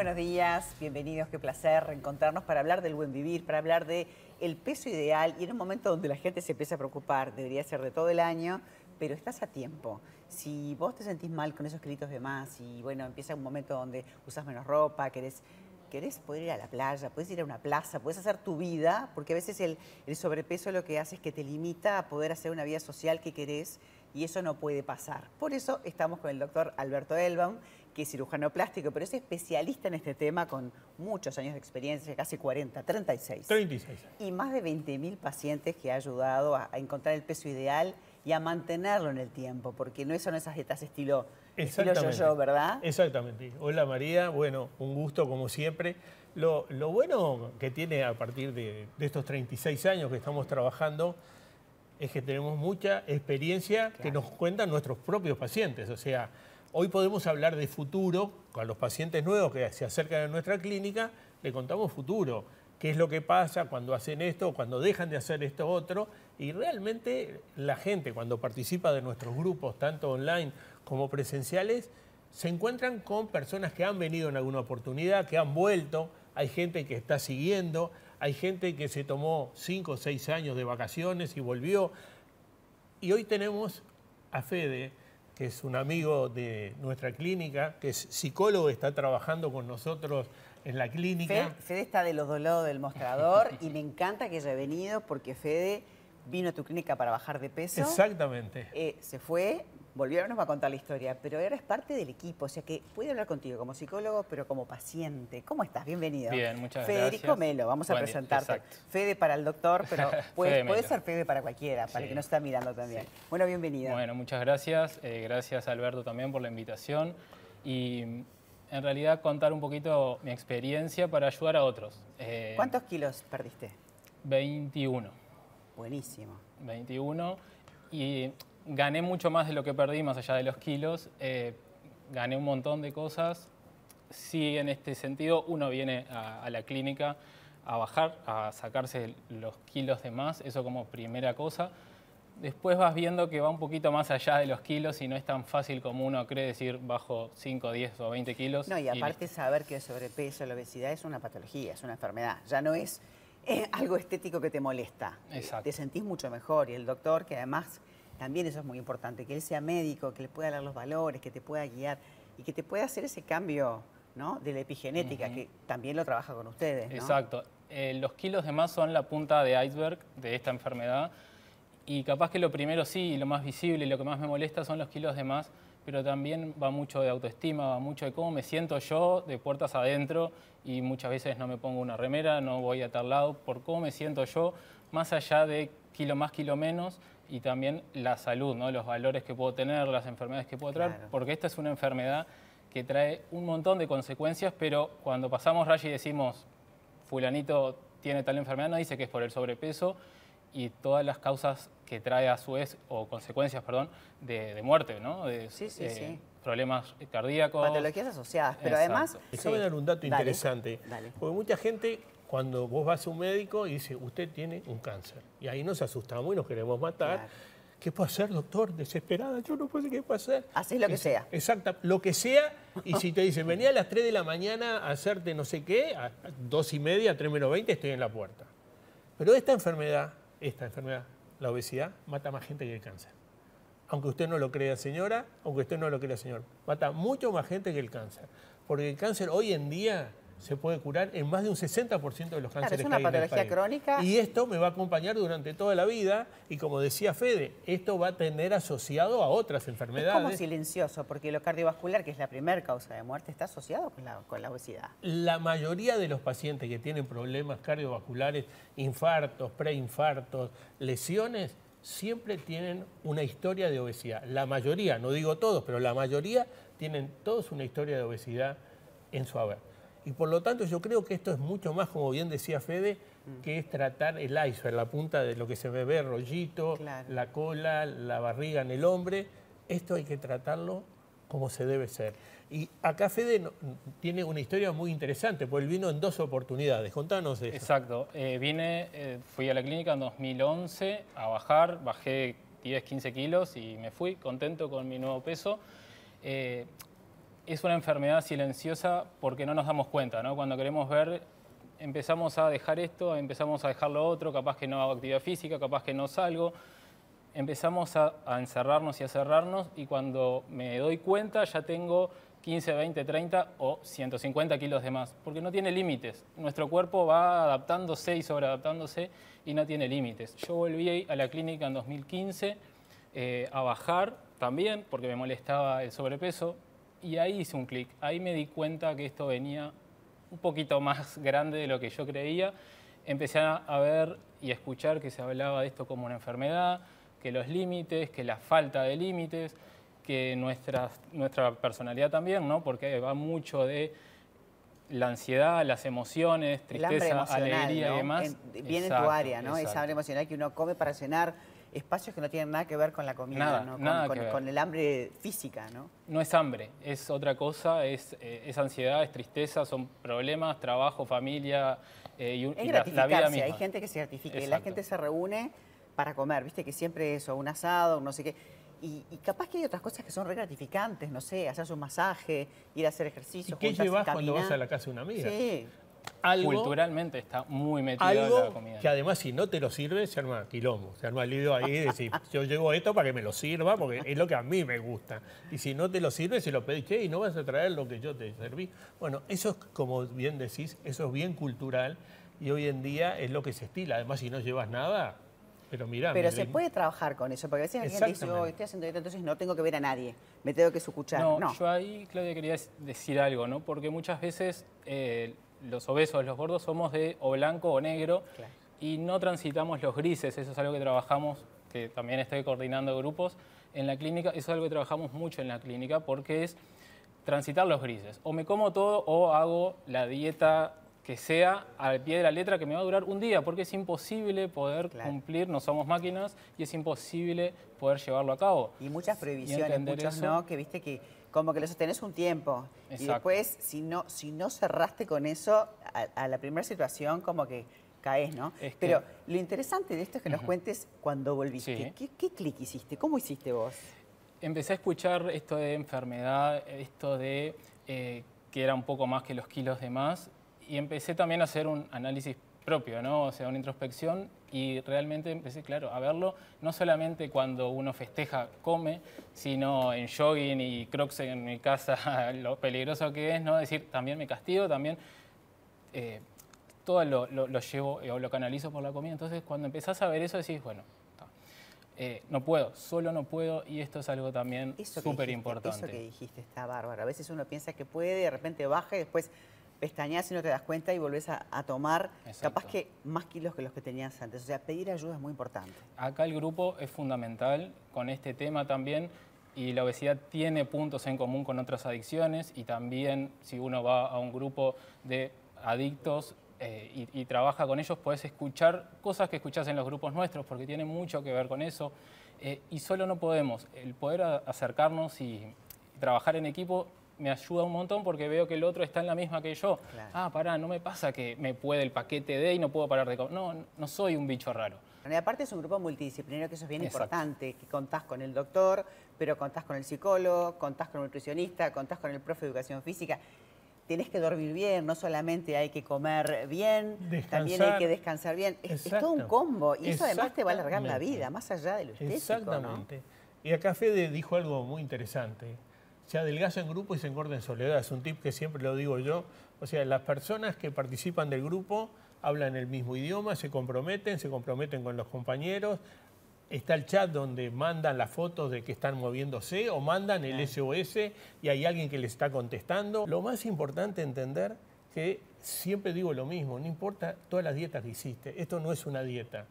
buenos días, bienvenidos, qué placer reencontrarnos para hablar del buen vivir, para hablar de el peso ideal y en un momento donde la gente se empieza a preocupar, debería ser de todo el año, pero estás a tiempo. Si vos te sentís mal con esos kilitos de más y bueno, empieza un momento donde usas menos ropa, querés, querés poder ir a la playa, puedes ir a una plaza, puedes hacer tu vida, porque a veces el, el sobrepeso lo que hace es que te limita a poder hacer una vida social que querés y eso no puede pasar. Por eso estamos con el doctor Alberto Elbaum, que es cirujano plástico, pero es especialista en este tema con muchos años de experiencia, casi 40, 36. 36. Y más de 20.000 pacientes que ha ayudado a, a, encontrar el peso ideal y a mantenerlo en el tiempo, porque no son esas dietas estilo, estilo yo-yo, ¿verdad? Exactamente. Hola María, bueno, un gusto como siempre. Lo, lo bueno que tiene a partir de, de, estos 36 años que estamos trabajando es que tenemos mucha experiencia claro. que nos cuentan nuestros propios pacientes, o sea, Hoy podemos hablar de futuro, con los pacientes nuevos que se acercan a nuestra clínica, le contamos futuro, qué es lo que pasa cuando hacen esto, cuando dejan de hacer esto otro, y realmente la gente cuando participa de nuestros grupos, tanto online como presenciales, se encuentran con personas que han venido en alguna oportunidad, que han vuelto, hay gente que está siguiendo, hay gente que se tomó cinco o seis años de vacaciones y volvió. Y hoy tenemos a Fede, que es un amigo de nuestra clínica, que es psicólogo, está trabajando con nosotros en la clínica. Fede, Fede está de los dolores del mostrador y me encanta que haya venido porque Fede vino a tu clínica para bajar de peso. Exactamente. Eh, se fue, volvió, nos va a contar la historia, pero ahora es parte del equipo, o sea que puede hablar contigo como psicólogo, pero como paciente. ¿Cómo estás? Bienvenido. Bien, muchas Federico gracias. Melo, vamos a Buen presentarte. Fede para el doctor, pero puede, ser Fede para cualquiera, para el que nos está mirando también. Sí. Bueno, bienvenido. Bueno, muchas gracias. Eh, gracias Alberto también por la invitación. Y en realidad contar un poquito mi experiencia para ayudar a otros. Eh, ¿Cuántos kilos perdiste? 21. Buenísimo. 21. Y gané mucho más de lo que perdí, más allá de los kilos. Eh, gané un montón de cosas. Sí, en este sentido, uno viene a, a la clínica a bajar, a sacarse los kilos de más, eso como primera cosa. Después vas viendo que va un poquito más allá de los kilos y no es tan fácil como uno cree decir bajo 5, 10 o 20 kilos. No, y aparte saber que el sobrepeso, la obesidad es una patología, es una enfermedad. Ya no es eh, algo estético que te molesta. Exacto. Te sentís mucho mejor y el doctor, que además también eso es muy importante, que él sea médico, que le pueda dar los valores, que te pueda guiar y que te pueda hacer ese cambio ¿no? de la epigenética, Ujú. que también lo trabaja con ustedes. ¿no? Exacto. Eh, los kilos de más son la punta de iceberg de esta enfermedad. Y capaz que lo primero sí, lo más visible y lo que más me molesta son los kilos de más, pero también va mucho de autoestima, va mucho de cómo me siento yo de puertas adentro y muchas veces no me pongo una remera, no voy a tal lado, por cómo me siento yo, más allá de kilo más, kilo menos, y también la salud, ¿no? los valores que puedo tener, las enfermedades que puedo traer, Claro. porque esta es una enfermedad que trae un montón de consecuencias, pero cuando pasamos raya y decimos, fulanito tiene tal enfermedad, no dice que es por el sobrepeso y todas las causas que trae a su vez, o consecuencias, perdón, de, de muerte, ¿no? De, eh, Sí, sí, sí. Problemas cardíacos. Patologías asociadas, pero Exacto. además... Déjame sí. dar un dato Dale, interesante. Dale. Porque mucha gente, cuando vos vas a un médico y dice, usted tiene un cáncer. Y ahí nos asustamos y nos queremos matar. Claro. ¿Qué puedo hacer, doctor? Desesperada, yo no puedo qué puedo hacer. Haces lo que Es- sea. Exacto, lo que sea. Y si te dicen, vení a las 3 de la mañana a hacerte no sé qué, a 2 y media, 3 menos 20, estoy en la puerta. Pero esta enfermedad, esta enfermedad, la obesidad, mata más gente que el cáncer. Aunque usted no lo crea, señora, aunque usted no lo crea, señor, mata mucho más gente que el cáncer. Porque el cáncer hoy en día se puede curar en más de un 60% de los Claro, cánceres es una que hay en el patología crónica. Y esto me va a acompañar durante toda la vida y como decía Fede, esto va a tener asociado a otras Es enfermedades. como silencioso, porque lo cardiovascular, que es la primera causa de muerte, está asociado con la, con la obesidad. La mayoría de los pacientes que tienen problemas cardiovasculares, infartos, preinfartos, lesiones, siempre tienen una historia de obesidad. La mayoría, no digo todos, pero la mayoría tienen todos una historia de obesidad en su haber. Y por lo tanto yo creo que esto es mucho más, como bien decía Fede, que es tratar el iceberg, la punta de lo que se me ve, rollito, Claro. la cola, la barriga en el hombre. Esto hay que tratarlo como se debe ser. Y acá Fede no- tiene una historia muy interesante, porque él vino en dos oportunidades. Contanos eso. Exacto. Eh, vine, eh, fui a la clínica en 2011 a bajar, bajé 10, 15 kilos y me fui contento con mi nuevo peso. Eh, es una enfermedad silenciosa porque no nos damos cuenta, ¿no? Cuando queremos ver, empezamos a dejar esto, empezamos a dejar lo otro, capaz que no hago actividad física, capaz que no salgo, empezamos a, encerrarnos y a cerrarnos y cuando me doy cuenta ya tengo 15, 20, 30 o 150 kilos de más, porque no tiene límites. Nuestro cuerpo va adaptándose y sobreadaptándose y no tiene límites. Yo volví a la clínica en 2015 eh, a bajar también porque me molestaba el sobrepeso y ahí hice un clic. Ahí me di cuenta que esto venía un poquito más grande de lo que yo creía. Empecé a ver y a escuchar que se hablaba de esto como una enfermedad, que los límites, que la falta de límites, que nuestra, nuestra personalidad también, ¿no? porque va mucho de la ansiedad, las emociones, tristeza, alegría y demás. viene en tu área, ¿no? Esa hambre emocional que uno come para llenar espacios que no tienen nada que ver con la comida, ¿no? con, el hambre física, ¿no? No es hambre, es otra cosa, es, eh, es ansiedad, es tristeza, son problemas, trabajo, familia eh, y, la, vida misma. Hay gente que se gratifica y la gente se reúne para comer, viste que siempre eso, un asado, no sé qué. Y, capaz que hay otras cosas que son re gratificantes, no sé, hacer un masaje, ir a hacer ejercicio. ¿Y qué llevas cuando vas a la casa de una amiga? Sí. Algo, Culturalmente está muy metido en la comida. Que además, si no te lo sirve, se arma quilombo. Se arma el lío ahí de decir, yo llevo esto para que me lo sirva, porque es lo que a mí me gusta. Y si no te lo sirve, se lo pedís, che, y no vas a traer lo que yo te serví. Bueno, eso es, como bien decís, eso es bien cultural y hoy en día es lo que se estila. Además, si no llevas nada, pero mira, Pero se puede trabajar con eso, porque a veces gente dice, oh, estoy haciendo dieta, entonces no tengo que ver a nadie, me tengo que escuchar. No, yo ahí, Claudia, quería decir algo, ¿no? Porque muchas veces eh, los obesos, los gordos, somos de o blanco o negro y no transitamos los grises. Eso es algo que trabajamos, que también estoy coordinando grupos en la clínica. Eso es algo que trabajamos mucho en la clínica porque es transitar los grises. O me como todo o hago la dieta que sea al pie de la letra que me va a durar un día, porque es imposible poder cumplir, no somos máquinas, y es imposible poder llevarlo a cabo. Y muchas prohibiciones, muchos no, que viste que como que lo sostenés un tiempo. Y después, si no, si no cerraste con eso, a, la primera situación como que caes, ¿no? Pero lo interesante de esto es que nos cuentes cuando volviste. ¿Qué, ¿Qué clic hiciste? ¿Cómo hiciste vos? Empecé a escuchar esto de enfermedad, esto de eh, que era un poco más que los kilos de más, y empecé también a hacer un análisis propio, ¿no? O sea, una introspección y realmente empecé, claro, a verlo no solamente cuando uno festeja, come, sino en jogging y crocs en mi casa, lo peligroso que es, ¿no? Es decir, también me castigo, también eh, todo lo, llevo eh, o lo canalizo por la comida. Entonces, cuando empezás a ver eso, decís, bueno, eh, no puedo, solo no puedo y esto es algo también súper importante. Eso que dijiste está bárbaro. A veces uno piensa que puede, de repente baja y después pestañas y no te das cuenta y volvés a, tomar capaz que más kilos que los que tenías antes. O sea, pedir ayuda es muy importante. Acá el grupo es fundamental con este tema también y la obesidad tiene puntos en común con otras adicciones y también si uno va a un grupo de adictos eh, y, trabaja con ellos, puedes escuchar cosas que escuchás en los grupos nuestros porque tiene mucho que ver con eso. Eh, y solo no podemos. El poder acercarnos y trabajar en equipo me ayuda un montón porque veo que el otro está en la misma que yo. Ah, pará, no me pasa que me puede el paquete de y no puedo parar de comer. No, no soy un bicho raro. Y aparte es un grupo multidisciplinario que eso es bien importante, que contás con el doctor, pero contás con el psicólogo, contás con el nutricionista, contás con el profe de educación física. Tienes que dormir bien, no solamente hay que comer bien, también hay que descansar bien. Es, todo un combo y eso además te va a alargar la vida, más allá de lo estético. Exactamente. Y acá Fede dijo algo muy interesante se adelgaza en grupo y se engorda en soledad. Es un tip que siempre lo digo yo. O sea, las personas que participan del grupo hablan el mismo idioma, se comprometen, se comprometen con los compañeros. Está el chat donde mandan las fotos de que están moviéndose o mandan el SOS y hay alguien que les está contestando. Lo más importante entender que siempre digo lo mismo, no importa todas las dietas que hiciste, esto no es una dieta.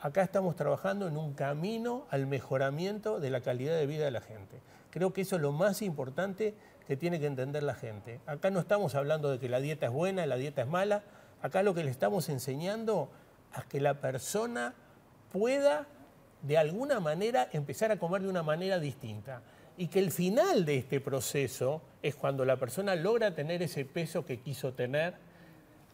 Acá estamos trabajando en un camino al mejoramiento de la calidad de vida de la gente. Creo que eso es lo más importante que tiene que entender la gente. Acá no estamos hablando de que la dieta es buena, la dieta es mala. Acá lo que le estamos enseñando es que la persona pueda de alguna manera empezar a comer de una manera distinta. Y que el final de este proceso es cuando la persona logra tener ese peso que quiso tener,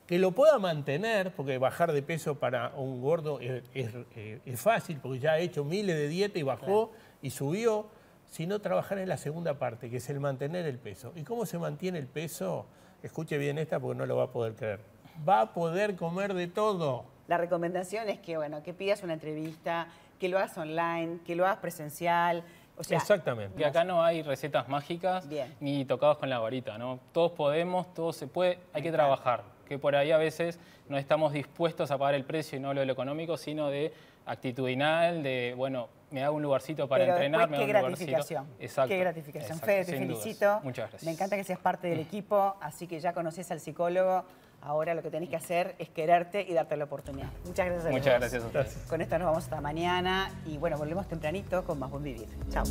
que lo pueda mantener, porque bajar de peso para un gordo es, fácil, porque ya ha hecho miles de dietas y bajó y subió, sino trabajar en la segunda parte, que es el mantener el peso. ¿Y cómo se mantiene el peso? Escuche bien esta porque no lo va a poder creer. Va a poder comer de todo. La recomendación es que, bueno, que pidas una entrevista, que lo hagas online, que lo hagas presencial. O sea, Exactamente. Que acá no hay recetas mágicas Bien. ni tocados con la varita, ¿no? Todos podemos, todo se puede, hay que trabajar. Que por ahí a veces no estamos dispuestos a pagar el precio y no lo de lo económico, sino de actitudinal, de, bueno, me hago un lugarcito para pero entrenar, después, me qué hago un lugarcito. gratificación. Exacto. Qué gratificación. Fede, te dudas. felicito. Muchas gracias. Me encanta que seas parte del equipo, así que ya conoces al psicólogo. Ahora lo que tenés que hacer es quererte y darte la oportunidad. Muchas gracias a Muchas gracias a ustedes. Con esto nos vamos hasta mañana y bueno, volvemos tempranito con más buen vivir. Chao.